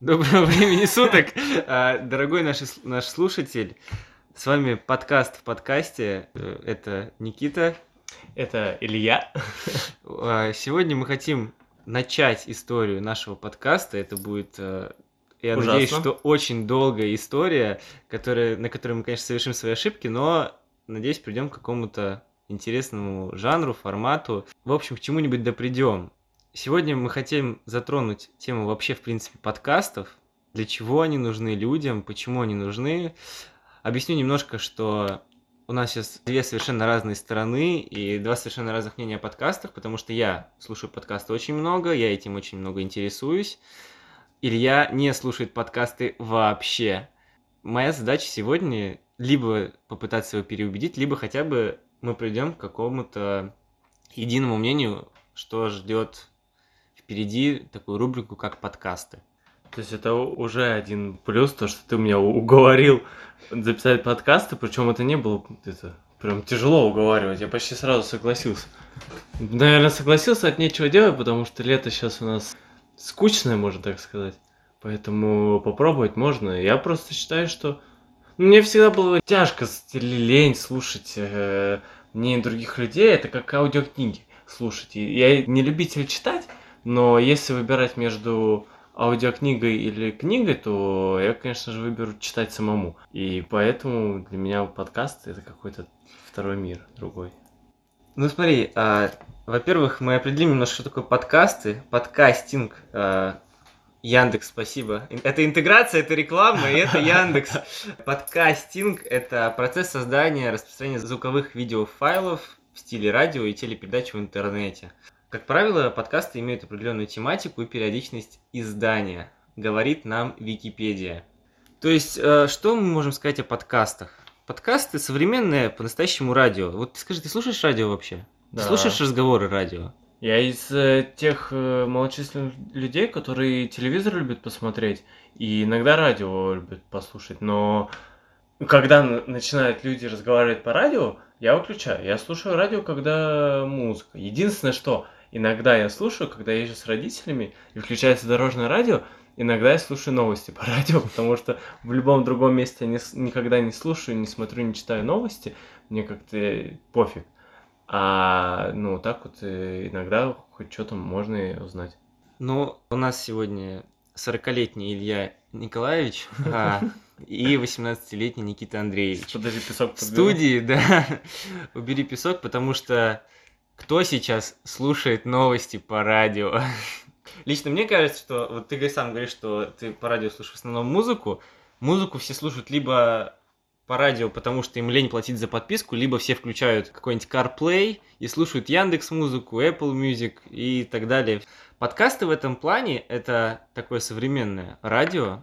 Доброго времени суток, а, дорогой наш, наш слушатель. С вами подкаст в подкасте. Э, это Никита. Это Илья. А, сегодня мы хотим начать историю нашего подкаста. Это будет, э, я Ужасно. надеюсь, что очень долгая история, которая, на которой мы, конечно, совершим свои ошибки, но, надеюсь, придем к какому-то интересному жанру, формату. В общем, к чему-нибудь да придем. Сегодня мы хотим затронуть тему вообще, в принципе, подкастов. Для чего они нужны людям, почему они нужны. Объясню немножко, что у нас сейчас две совершенно разные стороны и два совершенно разных мнения о подкастах, потому что я слушаю подкасты очень много, я этим очень много интересуюсь. Илья не слушает подкасты вообще. Моя задача сегодня либо попытаться его переубедить, либо хотя бы мы придем к какому-то единому мнению, что ждет впереди такую рубрику, как подкасты. То есть это уже один плюс, то, что ты меня уговорил записать подкасты, причем это не было это, прям тяжело уговаривать, я почти сразу согласился. Наверное, согласился от нечего делать, потому что лето сейчас у нас скучное, можно так сказать. Поэтому попробовать можно. Я просто считаю, что мне всегда было тяжко лень слушать э, мне других людей. Это как аудиокниги слушать. Я не любитель читать, но если выбирать между аудиокнигой или книгой, то я, конечно же, выберу читать самому. И поэтому для меня подкаст это какой-то второй мир, другой. Ну смотри, а, во-первых, мы определим немножко, что такое подкасты, подкастинг. А, Яндекс, спасибо. Это интеграция, это реклама, и это Яндекс. Подкастинг – это процесс создания, распространения звуковых видеофайлов в стиле радио и телепередач в интернете. Как правило, подкасты имеют определенную тематику и периодичность издания, говорит нам Википедия. То есть, э, что мы можем сказать о подкастах? Подкасты современное по-настоящему радио. Вот скажи, ты слушаешь радио вообще? Да. Ты слушаешь разговоры радио? Я из э, тех э, малочисленных людей, которые телевизор любят посмотреть и иногда радио любят послушать, но когда начинают люди разговаривать по радио, я выключаю. Я слушаю радио, когда музыка. Единственное, что Иногда я слушаю, когда езжу с родителями, и включается дорожное радио, иногда я слушаю новости по радио, потому что в любом другом месте я не, никогда не слушаю, не смотрю, не читаю новости, мне как-то пофиг. А, ну, так вот э, иногда хоть что-то можно и узнать. Ну, у нас сегодня 40-летний Илья Николаевич а, и 18-летний Никита Андреевич. Подожди, песок В студии, да. Убери песок, потому что кто сейчас слушает новости по радио? Лично мне кажется, что вот ты сам говоришь, что ты по радио слушаешь в основном музыку. Музыку все слушают либо по радио, потому что им лень платить за подписку, либо все включают какой-нибудь CarPlay и слушают Яндекс Музыку, Apple Music и так далее. Подкасты в этом плане это такое современное радио,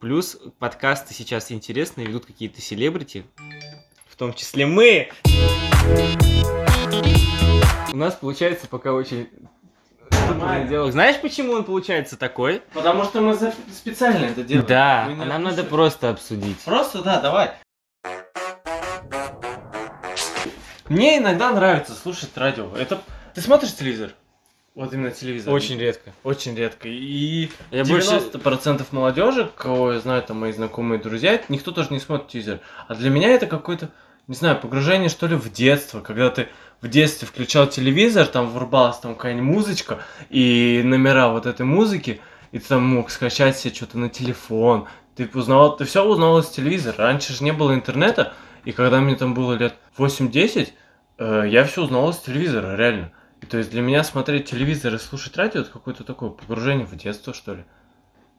плюс подкасты сейчас интересные, ведут какие-то селебрити, в том числе мы. У нас получается пока очень диалог. Знаешь, почему он получается такой? Потому что мы специально это делаем. Да, а нам надо просто обсудить. Просто, да, давай. Мне иногда нравится слушать радио. Это ты смотришь телевизор? Вот именно телевизор. Очень редко. Очень редко. И я 90% больше... молодежи, кого я знаю, там мои знакомые друзья, никто тоже не смотрит телевизор. А для меня это какой-то, не знаю, погружение что ли в детство, когда ты в детстве включал телевизор, там врубалась там какая-нибудь музычка и номера вот этой музыки, и ты там мог скачать себе что-то на телефон. Ты узнавал, ты все узнавал из телевизора. Раньше же не было интернета, и когда мне там было лет 8-10, э, я все узнавал из телевизора, реально. И то есть для меня смотреть телевизор и слушать радио это какое-то такое погружение в детство, что ли.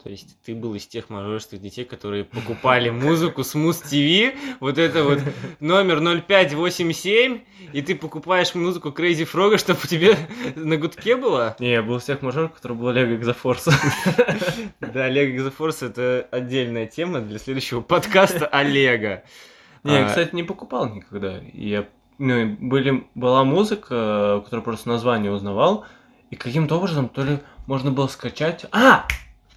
То есть ты был из тех множественных детей, которые покупали музыку с Муз ТВ, вот это вот номер 0587, и ты покупаешь музыку Crazy Frog, чтобы тебе на гудке было? Не, я был из тех мажоров, который был Лего Exaforce. Да, Лего Exaforce это отдельная тема для следующего подкаста Олега. Не, я, а, кстати, не покупал никогда. Я, ну, были, была музыка, которую просто название узнавал, и каким-то образом то ли можно было скачать... А!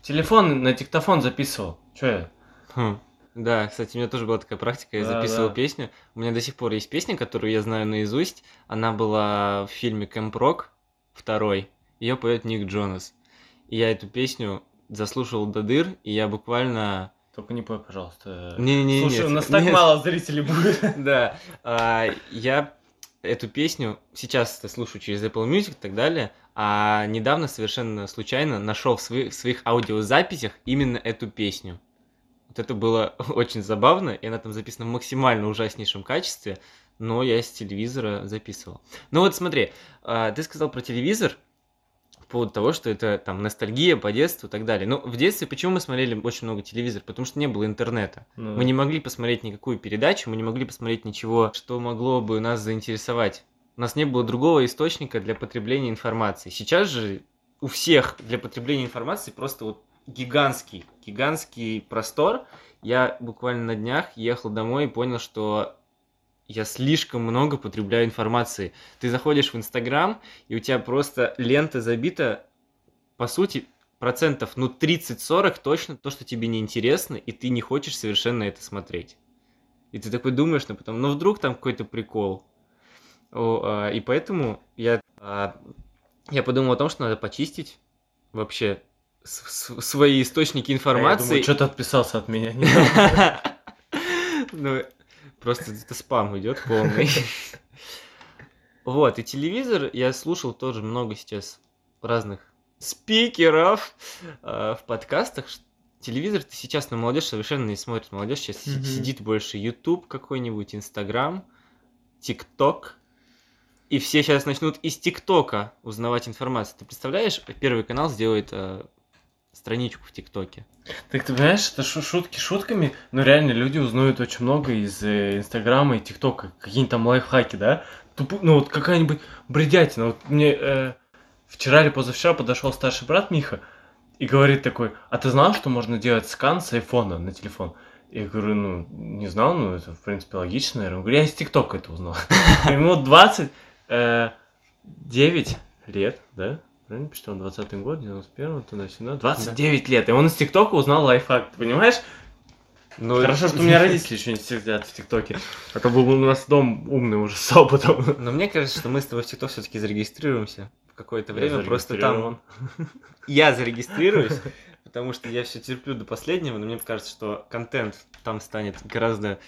Телефон на диктофон записывал. Че я? Хм. Да, кстати, у меня тоже была такая практика, я да, записывал да. песню. У меня до сих пор есть песня, которую я знаю наизусть. Она была в фильме Кэмп Рок второй. Ее поет Ник Джонас. И я эту песню заслушал до дыр, и я буквально... Только не пой, пожалуйста. Не-не-не. Слушай, у нас так мало зрителей будет. Да. А, я эту песню сейчас это слушаю через Apple Music и так далее, а недавно совершенно случайно нашел в своих, в своих аудиозаписях именно эту песню. Вот это было очень забавно, и она там записана в максимально ужаснейшем качестве, но я с телевизора записывал. Ну вот смотри, а, ты сказал про телевизор, поводу того, что это там ностальгия по детству и так далее. Но в детстве почему мы смотрели очень много телевизора? Потому что не было интернета. Ну. Мы не могли посмотреть никакую передачу, мы не могли посмотреть ничего, что могло бы нас заинтересовать. У нас не было другого источника для потребления информации. Сейчас же у всех для потребления информации просто вот гигантский, гигантский простор. Я буквально на днях ехал домой и понял, что я слишком много потребляю информации. Ты заходишь в Инстаграм, и у тебя просто лента забита, по сути, процентов, ну, 30-40 точно то, что тебе не интересно, и ты не хочешь совершенно это смотреть. И ты такой думаешь, ну, потом, ну, вдруг там какой-то прикол. О, а, и поэтому я, а, я подумал о том, что надо почистить вообще свои источники информации. А я думаю, что-то отписался от меня. Ну, Просто это спам идет полный. Вот, и телевизор, я слушал тоже много сейчас разных спикеров э, в подкастах. Телевизор ты сейчас на молодежь совершенно не смотрит. Молодежь сейчас mm-hmm. сидит больше YouTube какой-нибудь, Инстаграм, ТикТок. И все сейчас начнут из ТикТока узнавать информацию. Ты представляешь, Первый канал сделает э, страничку в ТикТоке. Так ты понимаешь, это шутки шутками, но реально люди узнают очень много из э, Инстаграма и ТикТока, какие-нибудь там лайфхаки, да? Тупо, ну вот какая-нибудь бредятина. Вот мне э, вчера или позавчера подошел старший брат Миха и говорит такой, а ты знал, что можно делать скан с айфона на телефон? Я говорю, ну, не знал, ну, это, в принципе, логично, наверное. Он говорит, я из ТикТока это узнал. Ему 29 э, лет, да? Правильно посчитал, 20 год, 91 туда сюда, 29 лет, и он из ТикТока узнал лайфхак, ты понимаешь? Ну, Хорошо, что у меня родители еще не сидят в ТикТоке, а то был у нас дом умный уже с опытом. Но мне кажется, что мы с тобой в ТикТок все-таки зарегистрируемся в какое-то время, просто там... Я зарегистрируюсь, потому что я все терплю до последнего, но мне кажется, что контент там станет гораздо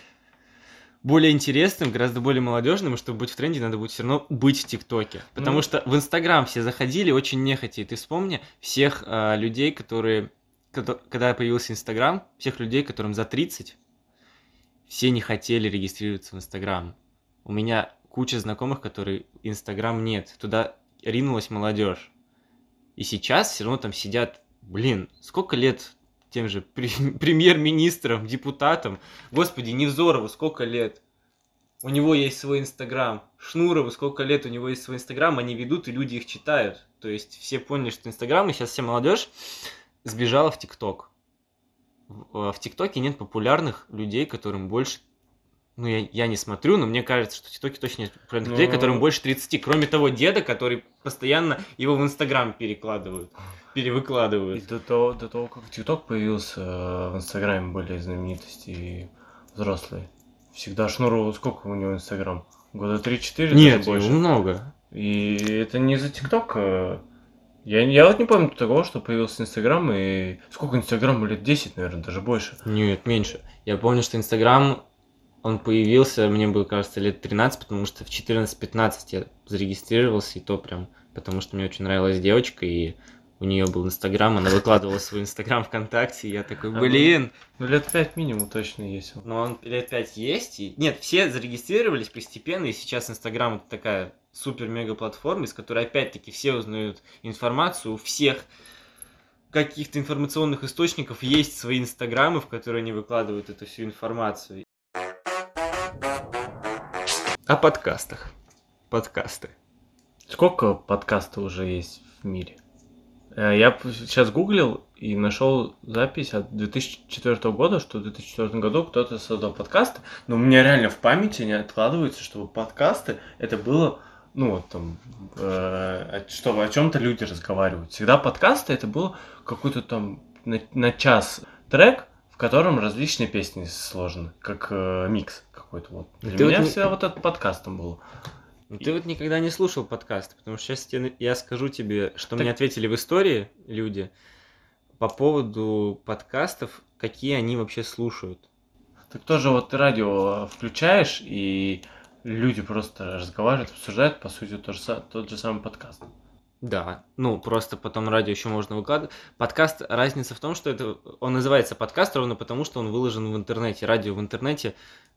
более интересным, гораздо более молодежным, и чтобы быть в тренде, надо будет все равно быть в ТикТоке. Потому ну... что в Инстаграм все заходили очень нехотя. И ты вспомни всех э, людей, которые... Когда появился Инстаграм, всех людей, которым за 30, все не хотели регистрироваться в Инстаграм. У меня куча знакомых, которые Инстаграм нет. Туда ринулась молодежь. И сейчас все равно там сидят, блин, сколько лет тем же премьер-министром, депутатом. Господи, Невзорову сколько лет? У него есть свой Инстаграм. Шнурову сколько лет у него есть свой Инстаграм, они ведут, и люди их читают. То есть все поняли, что Инстаграм, и сейчас вся молодежь сбежала в ТикТок. В ТикТоке нет популярных людей, которым больше ну, я, я не смотрю, но мне кажется, что в ТикТоке точно нет но... людей, которым больше 30. Кроме того деда, который постоянно его в Инстаграм перекладывают перевыкладывают. И до того, до того, как ТикТок появился, э, в Инстаграме были знаменитости взрослые. Всегда Шнуру, сколько у него Инстаграм? Года 3-4? Нет, больше. много. И это не за ТикТок. Э, я, я вот не помню того, что появился Инстаграм, и сколько Инстаграму лет 10, наверное, даже больше. Нет, меньше. Я помню, что Инстаграм, он появился, мне было, кажется, лет 13, потому что в 14-15 я зарегистрировался, и то прям, потому что мне очень нравилась девочка, и у нее был Инстаграм, она выкладывала свой Инстаграм ВКонтакте, и я такой, а блин. Ну, лет пять минимум точно есть. Ну, он лет пять есть. И... Нет, все зарегистрировались постепенно, и сейчас Инстаграм это такая супер-мега платформа, из которой опять-таки все узнают информацию, у всех каких-то информационных источников есть свои инстаграмы, в которые они выкладывают эту всю информацию. О подкастах. Подкасты. Сколько подкастов уже есть в мире? Э, я сейчас гуглил и нашел запись от 2004 года, что в 2004 году кто-то создал подкасты, но у меня реально в памяти не откладывается, чтобы подкасты это было, ну вот там, э, что о чем-то люди разговаривают. Всегда подкасты это было какой-то там на, на час трек, в котором различные песни сложены, как э, микс какой-то вот. Для Ты меня вот всегда вот этот подкастом был. Ну, ты вот никогда не слушал подкаст, потому что сейчас я скажу тебе, что так... мне ответили в истории люди. по поводу подкастов, какие они вообще слушают. Так тоже вот ты радио включаешь, и люди просто разговаривают, обсуждают, по сути, тот же, тот же самый подкаст. Да, ну просто потом радио еще можно выкладывать. Подкаст, разница в том, что это он называется подкаст ровно потому, что он выложен в интернете. Радио в интернете,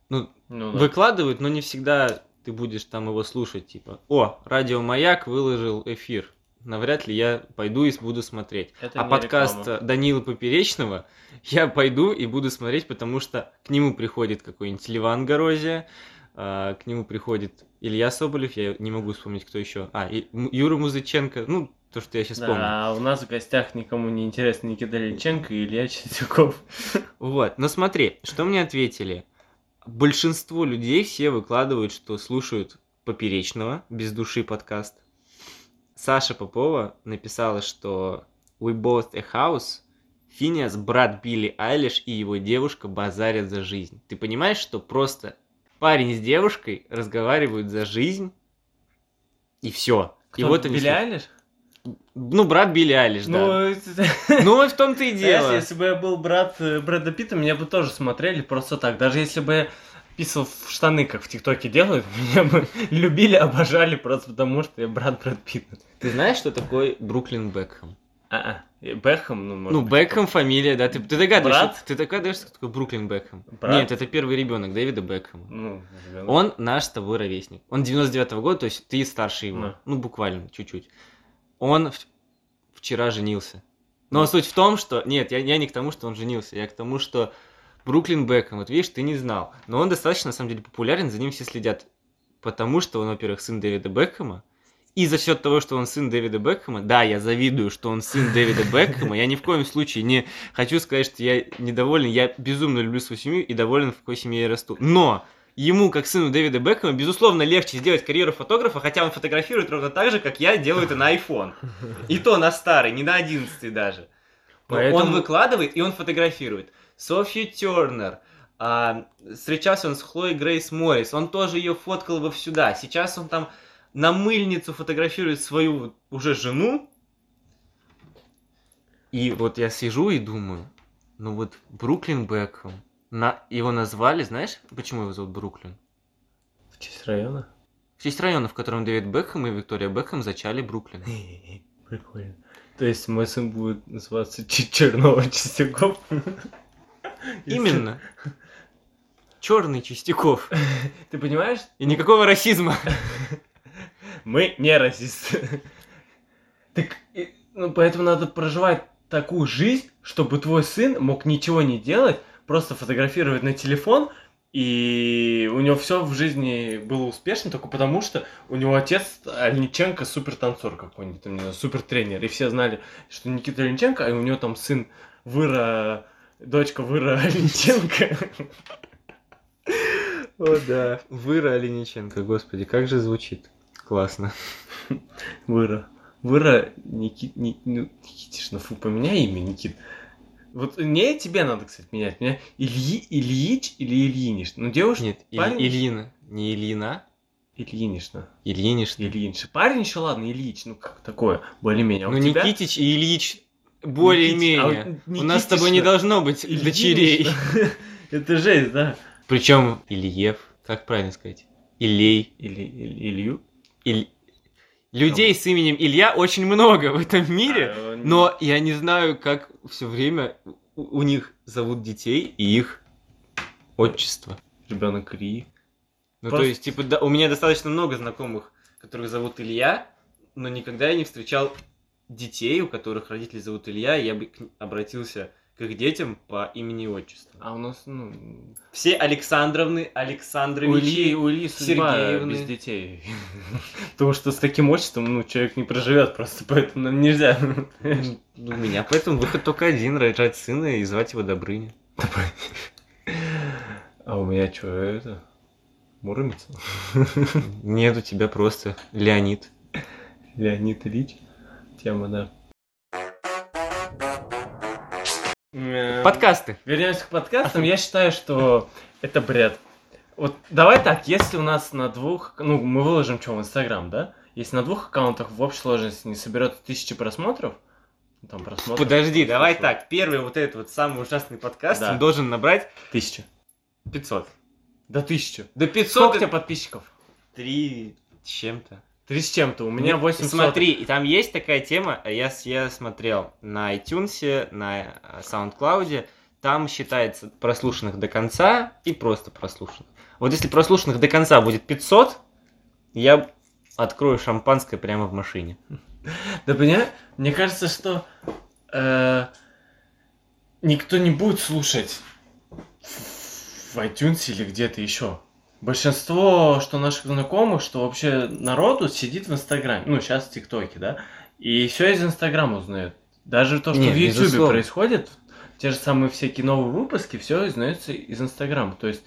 ну, ну да. выкладывают, но не всегда ты будешь там его слушать, типа, о, радио Маяк выложил эфир. Навряд ли я пойду и буду смотреть. Это а подкаст реклама. Данила Поперечного я пойду и буду смотреть, потому что к нему приходит какой-нибудь Ливан Горозия, а, к нему приходит Илья Соболев, я не могу вспомнить, кто еще. А, и Юра Музыченко, ну, то, что я сейчас да, помню. А у нас в гостях никому не интересно Никита Ильиченко и Илья Чистяков. Вот, но смотри, что мне ответили. Большинство людей все выкладывают, что слушают Поперечного, без души подкаст. Саша Попова написала, что We both a house, Финиас, брат Билли Айлиш и его девушка базарят за жизнь. Ты понимаешь, что просто парень с девушкой разговаривают за жизнь, и все. Кто, и вот они Билли Айлиш? Ну, брат Билли Айлиш, да. Ну, ну в том-то и дело. Если бы я был брат э, Брэда Питта, меня бы тоже смотрели просто так. Даже если бы я писал в штаны, как в ТикТоке делают, меня бы любили, обожали просто потому, что я брат Брэд Питта. Ты знаешь, что такое Бруклин Бекхэм? А, -а. Бекхэм, ну, может Ну, быть, Бекхэм фамилия, да. Ты, ты догадываешься, Брат? ты догадываешься, кто такой Бруклин Бекхэм? Брат? Нет, это первый ребенок Дэвида Бекхэма. Ну, Он наш с тобой ровесник. Он 99-го года, то есть ты старше его. Да. Ну, буквально, чуть-чуть. Он вчера женился. Но да. суть в том, что... Нет, я, я не к тому, что он женился, я к тому, что Бруклин Бекхэм, вот видишь, ты не знал. Но он достаточно, на самом деле, популярен, за ним все следят. Потому что он, во-первых, сын Дэвида Бекхэма, и за счет того, что он сын Дэвида Бекхэма, да, я завидую, что он сын Дэвида Бекхэма, я ни в коем случае не хочу сказать, что я недоволен, я безумно люблю свою семью и доволен, в какой семье я расту. Но ему, как сыну Дэвида Бекхэма, безусловно, легче сделать карьеру фотографа, хотя он фотографирует ровно так же, как я делаю это на iPhone. И то на старый, не на одиннадцатый даже. Поэтому... Он выкладывает и он фотографирует. Софью Тернер, а, встречался он с Хлоей Грейс Моррис, он тоже ее фоткал во сюда. Сейчас он там на мыльницу фотографирует свою уже жену. И вот я сижу и думаю, ну вот Бруклин Бекхэм, на... его назвали, знаешь, почему его зовут Бруклин? В честь района? В честь района, в котором Дэвид Бекхэм и Виктория Бекхэм зачали Бруклин. Прикольно. То есть мой сын будет называться Черного Чистяков? Именно. Черный Чистяков. Ты понимаешь? И никакого расизма. Мы не расисты. Так, ну, поэтому надо проживать такую жизнь, чтобы твой сын мог ничего не делать, просто фотографировать на телефон, и у него все в жизни было успешно только потому, что у него отец Альниченко супер танцор какой-нибудь, там, не знаю, супер тренер. И все знали, что Никита Альниченко, а у него там сын Выра, дочка Выра Альниченко. О да, Выра Альниченко, господи, как же звучит. Классно. Выра. Выра Никит, Ник, ну, Никитишна, фу, поменяй имя, Никит. Вот мне тебе надо, кстати, менять. Меня Ильи, Ильич или Ильиниш? Ну, девушка... Нет, парень... Ильина. Не Ильина. Ильинишна. Ильинишна. Ильиниш. Парень еще, ладно, Ильич, ну как такое, более-менее. А ну, тебя... Никитич и Ильич более-менее. А вот У нас с тобой не должно быть Ильинишна. дочерей. Это жесть, да. Причем Ильев, как правильно сказать? Илей. Или Илью? Иль... Людей с именем Илья очень много в этом мире, а, но я не знаю, как все время у них зовут детей и их отчество. Ребенок Ри. Ну, Просто... то есть, типа, да, у меня достаточно много знакомых, которых зовут Илья, но никогда я не встречал детей, у которых родители зовут Илья, и я бы обратился к их детям по имени и отчеству. А у нас, ну... Все Александровны, Александровичи, у Ильи, у Ильи Сергеевны. без детей. Потому что с таким отчеством, ну, человек не проживет просто, поэтому нам нельзя. У меня поэтому выход только один, рожать сына и звать его Добрыня. А у меня что, это? Муромец? Нет, у тебя просто Леонид. Леонид Ильич? Тема, да. Подкасты. Вернемся к подкастам. Я считаю, что это бред. Вот давай так, если у нас на двух, ну, мы выложим что в Инстаграм, да? Если на двух аккаунтах в общей сложности не соберет тысячи просмотров, там просмотров. Подожди, давай так. Первый вот этот вот самый ужасный подкаст, да. он должен набрать... Тысяча. 500. До тысячи. До 500. Сколько у тебя подписчиков? Три чем-то. Три с чем-то. У меня 800. Смотри, и там есть такая тема, я, я смотрел на iTunes, на э, SoundCloud, там считается прослушанных до конца и просто прослушанных. Вот если прослушанных до конца будет 500, я открою шампанское прямо в машине. Да понимаешь, мне кажется, что э, никто не будет слушать в iTunes или где-то еще. Большинство, что наших знакомых, что вообще народу сидит в Инстаграме. Ну, сейчас в ТикТоке, да? И все из Инстаграма узнают. Даже то, что Нет, в Ютубе происходит, те же самые всякие новые выпуски, все узнается из Инстаграма. То есть,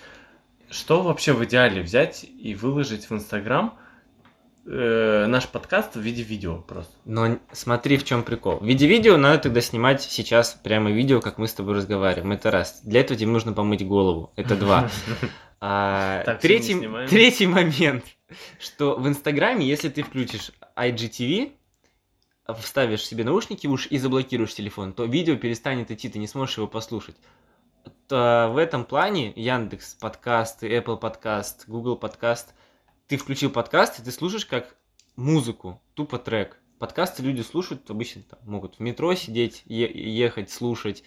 что вообще в идеале взять и выложить в Инстаграм э, наш подкаст в виде видео просто? Но смотри, в чем прикол. В виде видео надо тогда снимать сейчас прямо видео, как мы с тобой разговариваем. Это раз. Для этого тебе нужно помыть голову. Это два. А, так, третий, третий момент, что в Инстаграме, если ты включишь IGTV, вставишь себе наушники в уши и заблокируешь телефон, то видео перестанет идти, ты не сможешь его послушать. То в этом плане Яндекс подкасты, Apple подкаст, Google подкаст, ты включил подкаст, и ты слушаешь как музыку, тупо трек. Подкасты люди слушают, обычно там, могут в метро сидеть, е- ехать, слушать.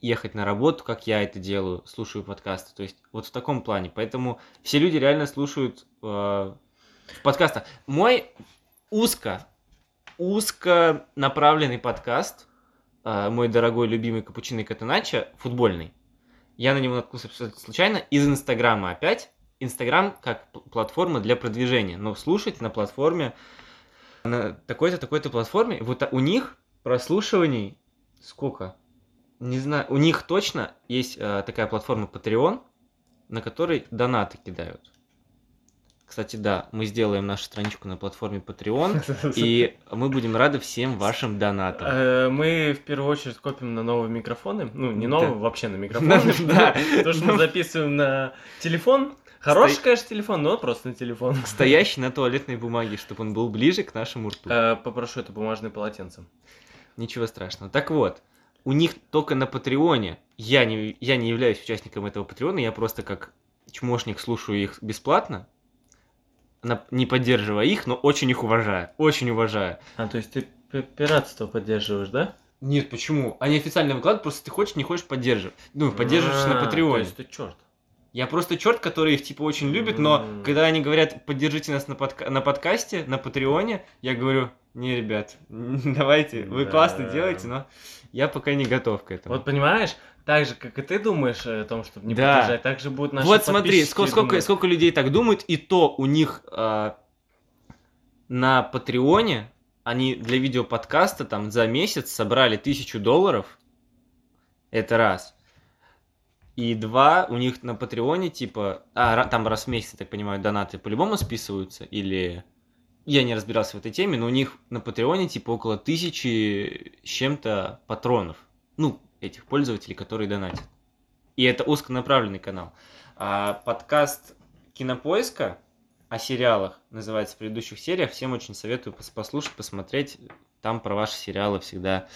Ехать на работу, как я это делаю, слушаю подкасты. То есть вот в таком плане. Поэтому все люди реально слушают э, в подкастах. Мой узко, узко направленный подкаст, э, мой дорогой любимый капучино Катанача, футбольный. Я на него наткнулся случайно из Инстаграма опять. Инстаграм как платформа для продвижения. Но слушать на платформе, на такой-то, такой-то платформе, вот у них прослушиваний сколько? Не знаю, у них точно есть э, такая платформа Patreon, на которой донаты кидают. Кстати, да, мы сделаем нашу страничку на платформе Patreon, и мы будем рады всем вашим донатам. Э, мы в первую очередь копим на новые микрофоны. Ну, не новые, вообще на микрофоны. Да. То, что мы записываем на телефон. Хороший, конечно, телефон, но просто на телефон. Стоящий на туалетной бумаге, чтобы он был ближе к нашему рту. Э, попрошу это бумажное полотенце. Ничего страшного. Так вот, у них только на Патреоне. Я не, я не являюсь участником этого Патреона, я просто как чмошник слушаю их бесплатно, не поддерживая их, но очень их уважаю. Очень уважаю. А, то есть ты пиратство поддерживаешь, да? Нет, почему? Они официально выкладывают, просто ты хочешь, не хочешь поддерживать. Ну, поддерживаешь на Патреоне. То есть ты черт. Я просто черт, который их типа очень любит, но когда они говорят, поддержите нас на, подка- на подкасте, на Патреоне, я говорю, не, ребят, давайте, вы классно делаете, но я пока не готов к этому. Вот понимаешь, так же, как и ты думаешь о том, чтобы не да. поддержать, так же будут наши Вот смотри, сколько, сколько, сколько людей так думают, и то у них э, на Патреоне они для видеоподкаста там за месяц собрали тысячу долларов. Это раз. И два, у них на Патреоне, типа, а, там раз в месяц, я так понимаю, донаты по-любому списываются, или я не разбирался в этой теме, но у них на Патреоне типа около тысячи с чем-то патронов. Ну, этих пользователей, которые донатят. И это узконаправленный канал. А подкаст Кинопоиска о сериалах называется в предыдущих сериях. Всем очень советую послушать, посмотреть. Там про ваши сериалы всегда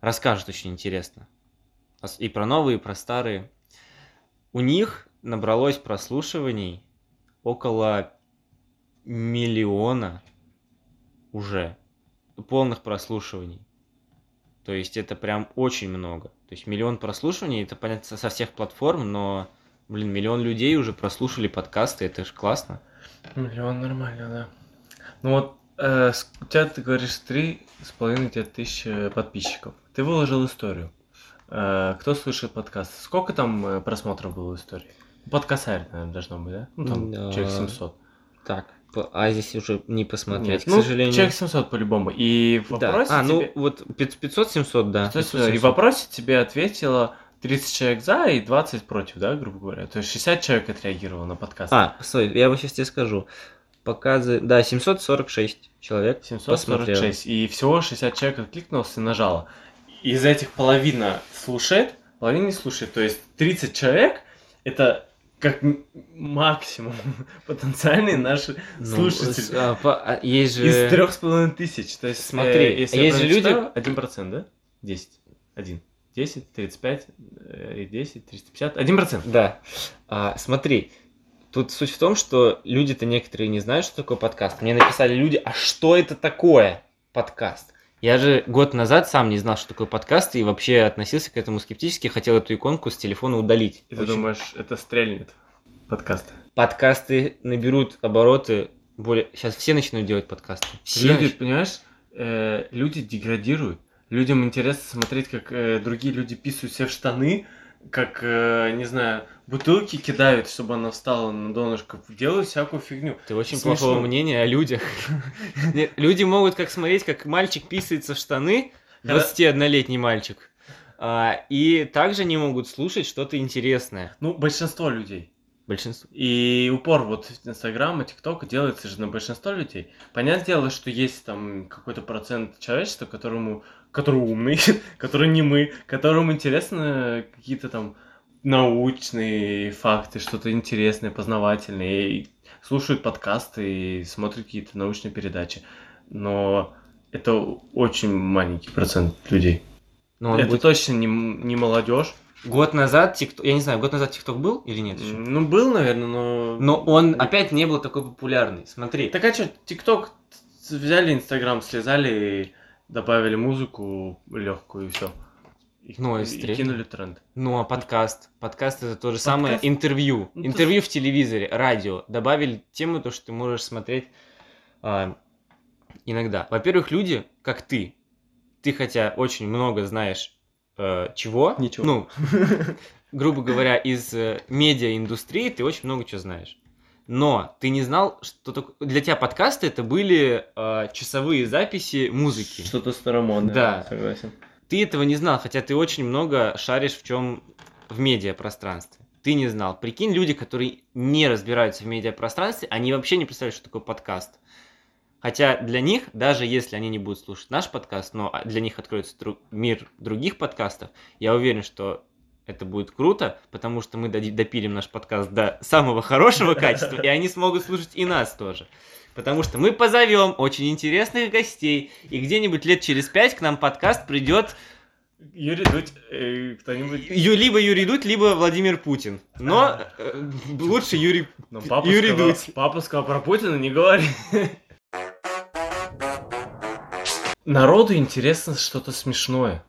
расскажут очень интересно. И про новые, и про старые. У них набралось прослушиваний около миллиона уже полных прослушиваний. То есть это прям очень много. То есть миллион прослушиваний, это понятно со всех платформ, но, блин, миллион людей уже прослушали подкасты, это же классно. Миллион нормально, да. Ну вот, э, у тебя, ты говоришь, три с половиной тысячи подписчиков. Ты выложил историю. Э, кто слышит подкаст? Сколько там э, просмотров было в истории? Подкасарь, наверное, должно быть, да? Ну, там человек 700. Так, а здесь уже не посмотреть, Нет, к ну, сожалению. Человек 700 по-любому. И в вопросе да. А, ну тебе... вот 500-700, да. 500 И в вопросе тебе ответило 30 человек за и 20 против, да, грубо говоря? То есть 60 человек отреагировало на подкаст. А, стой, я вот сейчас тебе скажу. Показы, да, 746 человек 746. Посмотрел. И всего 60 человек откликнулся и нажало. Из этих половина слушает, половина не слушает. То есть 30 человек это как максимум потенциальные наши ну, слушатели. А, по, а, есть же... Из трех с половиной тысяч. То есть, смотри, э, если есть же люди... Один процент, да? Десять. Один. Десять, тридцать пять, э, десять, триста пятьдесят. Один процент. Да. А, смотри, тут суть в том, что люди-то некоторые не знают, что такое подкаст. Мне написали люди, а что это такое подкаст? Я же год назад сам не знал, что такое подкаст, и вообще относился к этому скептически, хотел эту иконку с телефона удалить. И ты Очень... думаешь, это стрельнет? Подкасты. Подкасты наберут обороты более... Сейчас все начнут делать подкасты. Все люди, нач... понимаешь, э, люди деградируют. Людям интересно смотреть, как э, другие люди писают себе в штаны, как, э, не знаю, бутылки кидают, чтобы она встала на донышко, делают всякую фигню. Ты очень Смешно. плохого мнения о людях. Люди могут как смотреть, как мальчик писается в штаны, 21-летний мальчик, а, и также не могут слушать что-то интересное. Ну, большинство людей. Большинство. И упор вот Инстаграма, ТикТока делается же на большинство людей. Понятное дело, что есть там какой-то процент человечества, которому, который умный, который не мы, которому интересно какие-то там научные факты, что-то интересное, познавательное, и слушают подкасты и смотрят какие-то научные передачи. Но это очень маленький процент людей. Но это будет... точно не, не молодежь. Год назад ТикТок, я не знаю, год назад ТикТок был или нет еще? Ну, был, наверное, но... Но он опять не был такой популярный, смотри. Так а что, ТикТок взяли Инстаграм, слезали и добавили музыку легкую и все. И, ну, и, и кинули тренд. Ну, а подкаст? Подкаст это то же подкаст? самое. Интервью. Ну, Интервью то... в телевизоре, радио. Добавили тему, то, что ты можешь смотреть а, иногда. Во-первых, люди, как ты, ты хотя очень много знаешь э, чего. Ничего. Ну, грубо говоря, из э, медиаиндустрии ты очень много чего знаешь. Но ты не знал, что такое... для тебя подкасты это были э, часовые записи музыки. Что-то старомодное. Да, согласен. Ты этого не знал, хотя ты очень много шаришь в чем в медиапространстве. Ты не знал. Прикинь, люди, которые не разбираются в медиапространстве, они вообще не представляют, что такое подкаст. Хотя для них, даже если они не будут слушать наш подкаст, но для них откроется друг, мир других подкастов, я уверен, что это будет круто, потому что мы допилим наш подкаст до самого хорошего качества, и они смогут слушать и нас тоже. Потому что мы позовем очень интересных гостей, и где-нибудь лет через пять к нам подкаст придет Юрий Дудь, э, кто-нибудь... Ю, либо Юрий Дудь, либо Владимир Путин. Но э, лучше Юрий, Но папа Юрий сказал, Дудь. Папа сказал про Путина, не говори. Народу интересно что-то смешное.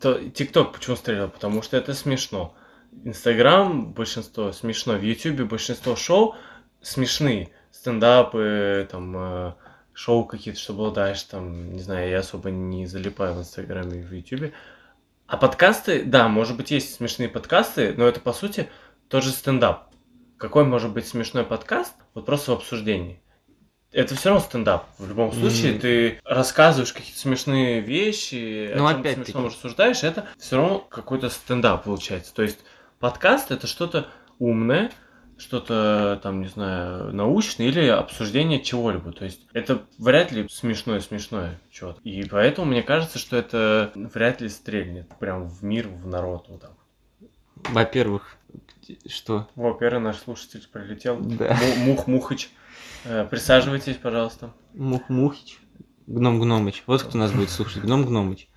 То ТикТок почему стрелял? Потому что это смешно. Инстаграм большинство смешно. В Ютубе большинство шоу смешные. Стендапы, там, э, шоу какие-то, что было дальше, там, не знаю, я особо не залипаю в Инстаграме и в Ютубе. А подкасты, да, может быть, есть смешные подкасты, но это, по сути, тоже стендап. Какой может быть смешной подкаст? Вот просто в обсуждении это все равно стендап. В любом случае, mm. ты рассказываешь какие-то смешные вещи, ну, о чем смешном рассуждаешь, это все равно какой-то стендап получается. То есть подкаст это что-то умное, что-то там, не знаю, научное или обсуждение чего-либо. То есть это вряд ли смешное-смешное что-то. И поэтому мне кажется, что это вряд ли стрельнет прям в мир, в народ вот так. Во-первых, что? Во-первых, наш слушатель прилетел. Да. Мух-Мухыч. Э, присаживайтесь, пожалуйста. Мух-Мухич. Гном Гномыч. Вот кто нас будет слушать. Гном Гномыч.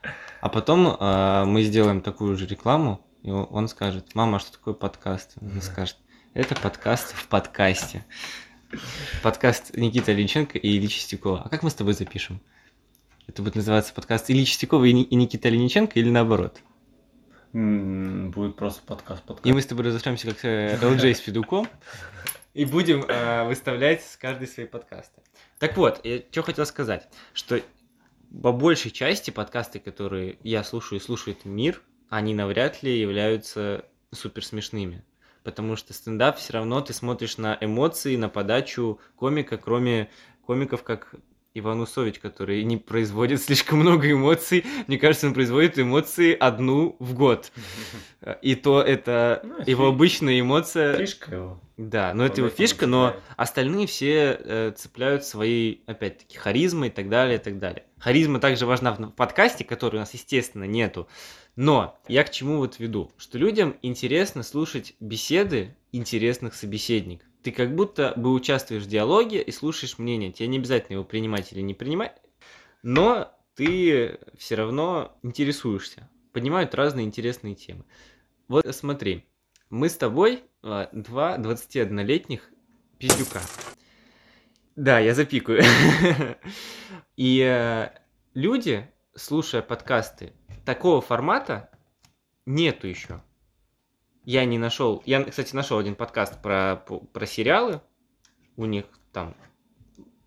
А потом э, мы сделаем такую же рекламу, и он скажет, мама, а что такое подкаст? Он скажет, это подкаст в подкасте. Подкаст Никита Линченко и Ильи Чистякова. А как мы с тобой запишем? Это будет называться подкаст Ильи Чистякова и Никита Линченко или наоборот? Будет просто подкаст подкаст. И мы с тобой разошли как LJ э, с Федуком и будем э, выставлять с каждой свои подкасты. Так вот, я что хотел сказать, что по большей части подкасты, которые я слушаю и слушает мир, они навряд ли являются супер смешными. Потому что стендап все равно ты смотришь на эмоции, на подачу комика, кроме комиков, как Иван Усович, который не производит слишком много эмоций. Мне кажется, он производит эмоции одну в год. И то это ну, его обычная эмоция. Фишка его. Да, но это его фишка, но остальные все э, цепляют свои, опять-таки, харизмы и так далее, и так далее. Харизма также важна в подкасте, который у нас, естественно, нету. Но я к чему вот веду? Что людям интересно слушать беседы интересных собеседников. Ты как будто бы участвуешь в диалоге и слушаешь мнение. Тебе не обязательно его принимать или не принимать, но ты все равно интересуешься. Поднимают разные интересные темы. Вот смотри, мы с тобой а, два 21-летних пиздюка. Да, я запикаю. И э, люди, слушая подкасты такого формата, нету еще. Я не нашел. Я, кстати, нашел один подкаст про, про сериалы. У них там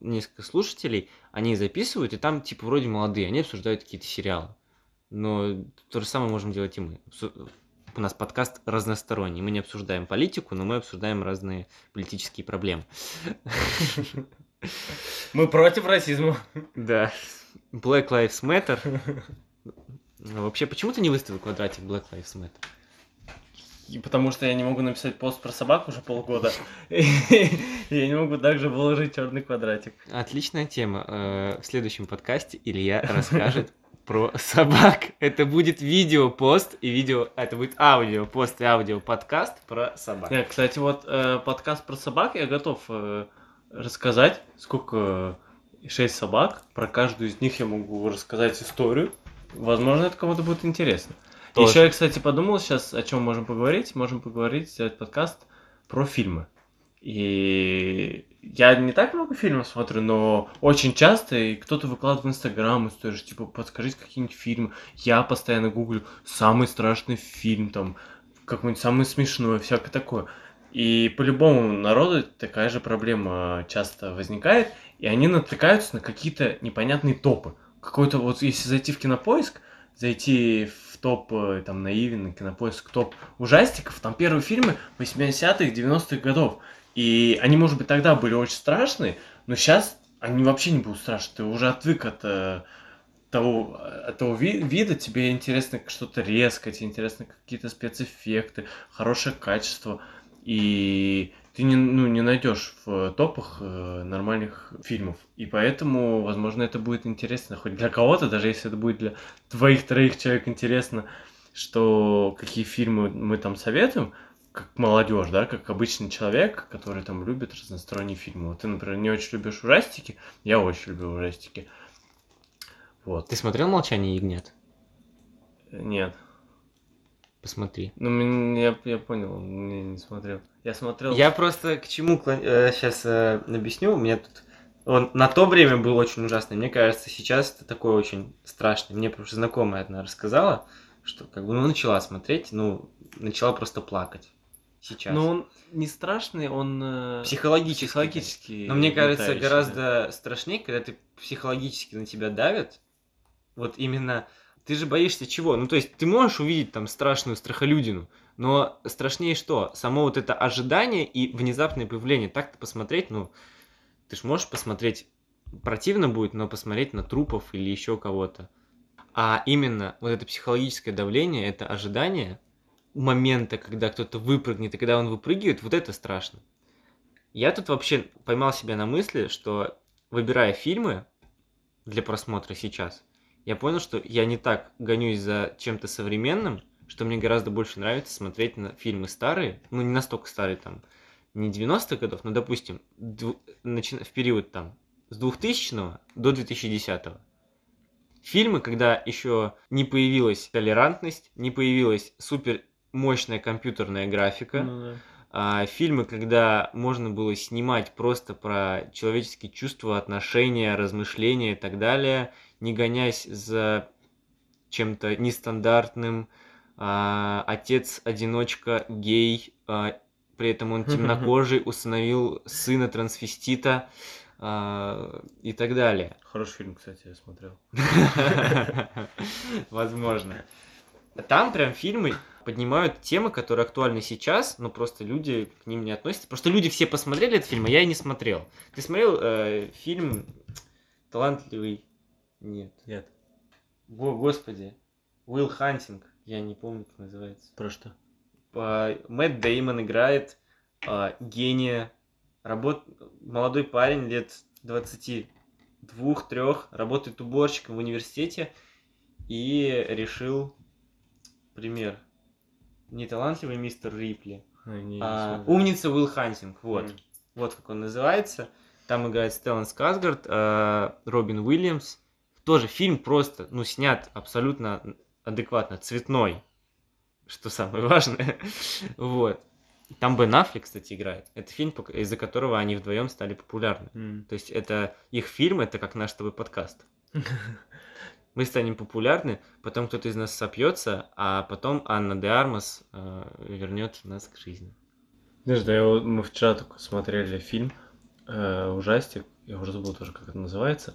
несколько слушателей, они записывают, и там, типа, вроде молодые, они обсуждают какие-то сериалы. Но то же самое можем делать и мы. У нас подкаст разносторонний. Мы не обсуждаем политику, но мы обсуждаем разные политические проблемы. Мы против расизма. Да. Black Lives Matter. Вообще, почему ты не выставил квадратик Black Lives Matter? Потому что я не могу написать пост про собак уже полгода. Я не могу также выложить черный квадратик. Отличная тема. Э, в следующем подкасте Илья расскажет про собак. Это будет видео-пост и видео... Это будет аудио-пост и аудио-подкаст про собак. Нет, кстати, вот э, подкаст про собак я готов э, рассказать. Сколько... Шесть собак. Про каждую из них я могу рассказать историю. Возможно, это кому-то будет интересно. Тоже. Еще я, кстати, подумал сейчас, о чем можем поговорить. Можем поговорить, сделать подкаст про фильмы. И я не так много фильмов смотрю, но очень часто и кто-то выкладывает в Инстаграм историю, типа, подскажите какие-нибудь фильмы. Я постоянно гуглю самый страшный фильм, там, какой-нибудь самый смешной, всякое такое. И по-любому народу такая же проблема часто возникает, и они натыкаются на какие-то непонятные топы. Какой-то вот, если зайти в кинопоиск, зайти в топ, э, там, наивен, кинопоиск, топ ужастиков, там первые фильмы 80-х, 90-х годов. И они, может быть, тогда были очень страшные, но сейчас они вообще не будут страшны. Ты уже отвык от э, того, от того ви- вида, тебе интересно что-то резкое, тебе интересно какие-то спецэффекты, хорошее качество. И ты не, ну, не найдешь в топах э, нормальных фильмов. И поэтому, возможно, это будет интересно хоть для кого-то, даже если это будет для двоих-троих человек интересно, что какие фильмы мы там советуем, как молодежь, да, как обычный человек, который там любит разносторонние фильмы. Вот ты, например, не очень любишь ужастики, я очень люблю ужастики. Вот. Ты смотрел «Молчание ягнят»? Нет. Посмотри. Ну, я, я понял, не, не смотрел. Я смотрел... Я просто к чему э, сейчас э, объясню. У меня тут... Он на то время был очень ужасный. Мне кажется, сейчас это такой очень страшный. Мне просто знакомая одна рассказала, что как бы ну, начала смотреть, ну, начала просто плакать. Сейчас. Но он не страшный, он э, психологический. психологический. Но мне кажется, гораздо страшнее, когда ты психологически на тебя давят. Вот именно ты же боишься чего? Ну, то есть, ты можешь увидеть там страшную страхолюдину, но страшнее что? Само вот это ожидание и внезапное появление. Так-то посмотреть, ну, ты же можешь посмотреть, противно будет, но посмотреть на трупов или еще кого-то. А именно вот это психологическое давление, это ожидание момента, когда кто-то выпрыгнет, и когда он выпрыгивает, вот это страшно. Я тут вообще поймал себя на мысли, что выбирая фильмы для просмотра сейчас, я понял, что я не так гонюсь за чем-то современным, что мне гораздо больше нравится смотреть на фильмы старые, ну не настолько старые там, не 90-х годов, но допустим, в период там с 2000 до 2010 -го. Фильмы, когда еще не появилась толерантность, не появилась супер мощная компьютерная графика, ну, да. а, фильмы, когда можно было снимать просто про человеческие чувства, отношения, размышления и так далее – не гонясь за чем-то нестандартным, а, отец-одиночка гей, а, при этом он темнокожий, установил сына трансвестита а, и так далее. Хороший фильм, кстати, я смотрел. Возможно. Там прям фильмы поднимают темы, которые актуальны сейчас, но просто люди к ним не относятся. Просто люди все посмотрели этот фильм, а я и не смотрел. Ты смотрел э, фильм «Талантливый нет. Нет. О, господи. Уилл Хантинг. Я не помню, как называется. Про что? По... Мэтт Деймон играет а, гения. Работ... Молодой парень лет 22-3, работает уборщиком в университете и решил пример. Не талантливый мистер Рипли, А, Умница Уилл Хантинг, вот. Mm. Вот как он называется. Там играет Стеллан Сказгард, э, Робин Уильямс. Тоже фильм просто, ну, снят абсолютно адекватно, цветной, что самое важное. вот. Там Бен Аффлек, кстати, играет. Это фильм, из-за которого они вдвоем стали популярны. Mm. То есть это их фильм, это как наш с тобой подкаст. Мы станем популярны, потом кто-то из нас сопьется, а потом Анна де Армас э, вернет нас к жизни. Знаешь, да, я, мы вчера только смотрели фильм, э, ужастик, я уже забыл тоже, как это называется.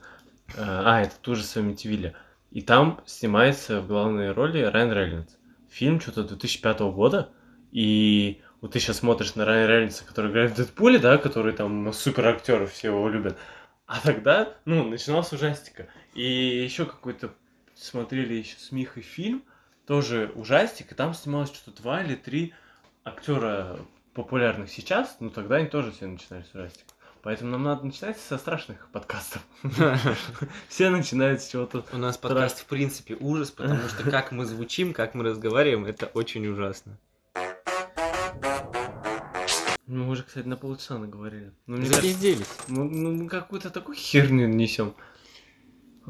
Э, а, это тоже с Амитивилля. И там снимается в главной роли Райан Рейнольдс. Фильм что-то 2005 года, и вот ты сейчас смотришь на Райана Рейнольдса, который играет в Дэдпуле, да, который там супер актер, все его любят. А тогда, ну, начиналась ужастика. И еще какой-то смотрели еще с Михой фильм, тоже ужастик, и там снималось что-то два или три актера популярных сейчас, но тогда они тоже все начинали с ужастика. Поэтому нам надо начинать со страшных подкастов. Все начинают с чего-то. У нас подкаст в принципе ужас, потому что как мы звучим, как мы разговариваем, это очень ужасно. Мы уже, кстати, на полчаса наговорили. Ну, Запизделись. Мы, ну, мы какую-то такую херню несем.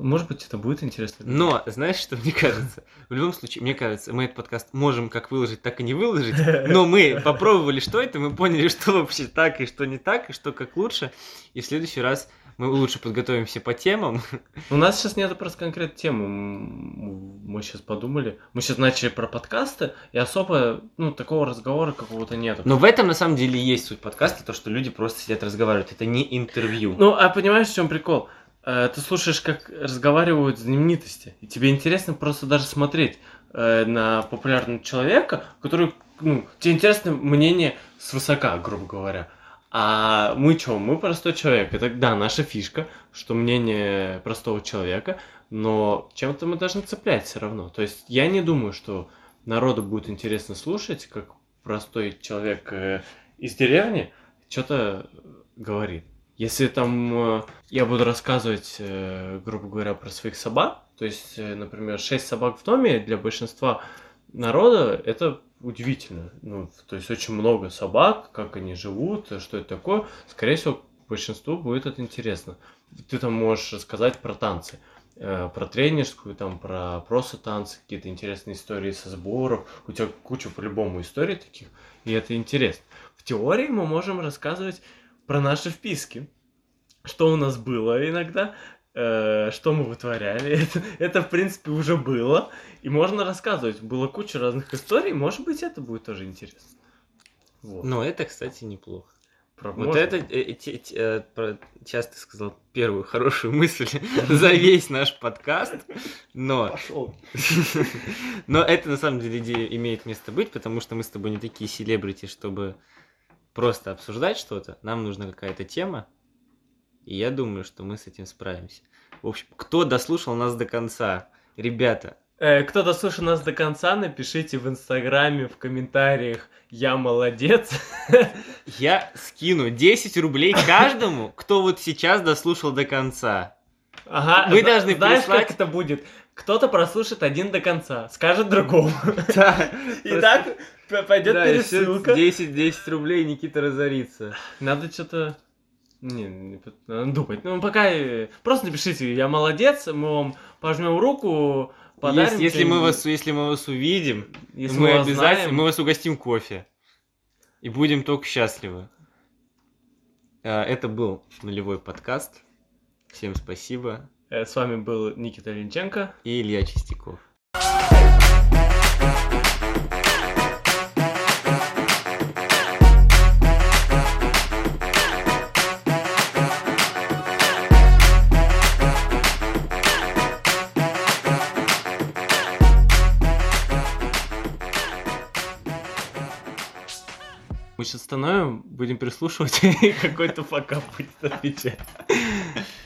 Может быть, это будет интересно. Но, знаешь, что мне кажется? В любом случае, мне кажется, мы этот подкаст можем как выложить, так и не выложить. Но мы попробовали, что это, мы поняли, что вообще так и что не так, и что как лучше. И в следующий раз мы лучше подготовимся по темам. У нас сейчас нет просто конкретной темы. Мы сейчас подумали. Мы сейчас начали про подкасты, и особо, ну, такого разговора какого-то нет. Но в этом, на самом деле, есть суть подкаста, то, что люди просто сидят разговаривают. Это не интервью. Ну, а понимаешь, в чем прикол? Э, ты слушаешь, как разговаривают знаменитости, и тебе интересно просто даже смотреть э, на популярного человека, который, ну, тебе интересно мнение с высока, грубо говоря. А мы что, мы простой человек. Это, да, наша фишка, что мнение простого человека, но чем-то мы должны цеплять все равно. То есть я не думаю, что народу будет интересно слушать, как простой человек э, из деревни что-то говорит. Если там э, я буду рассказывать, э, грубо говоря, про своих собак, то есть, э, например, 6 собак в доме для большинства народа это удивительно. Ну, то есть очень много собак, как они живут, что это такое. Скорее всего, большинству будет это интересно. Ты там можешь рассказать про танцы, про тренерскую, там, про просто танцы, какие-то интересные истории со сборов. У тебя куча по-любому историй таких, и это интересно. В теории мы можем рассказывать про наши вписки. Что у нас было иногда, э, что мы вытворяли. Это, это, в принципе, уже было. И можно рассказывать. Было куча разных историй. Может быть, это будет тоже интересно. Вот. Но это, кстати, неплохо. Про, вот это э, э, э, про, сейчас ты сказал первую хорошую мысль за весь наш подкаст, но Пошел. но это на самом деле идея имеет место быть, потому что мы с тобой не такие селебрити, чтобы просто обсуждать что-то, нам нужна какая-то тема, и я думаю, что мы с этим справимся. В общем, кто дослушал нас до конца? Ребята. Э, кто дослушал нас до конца, напишите в Инстаграме, в комментариях «Я молодец». Я скину 10 рублей каждому, кто вот сейчас дослушал до конца. Ага, Вы должны знаешь, прислать... как это будет? Кто-то прослушает один до конца, скажет другому. Да. И так пойдет пересылка. 10-10 рублей Никита разорится. Надо что-то... Не, не надо думать. Ну, пока... Э, просто напишите, я молодец, мы вам пожмем руку, подарим. Если, если, мы, вас, если мы вас увидим, если мы, мы обязательно... Знаем... Мы вас угостим кофе. И будем только счастливы. А, это был нулевой подкаст. Всем спасибо. Э, с вами был Никита Линченко и Илья Чистяков. Мы сейчас остановим, будем прислушивать, и какой-то пока будет отвечать.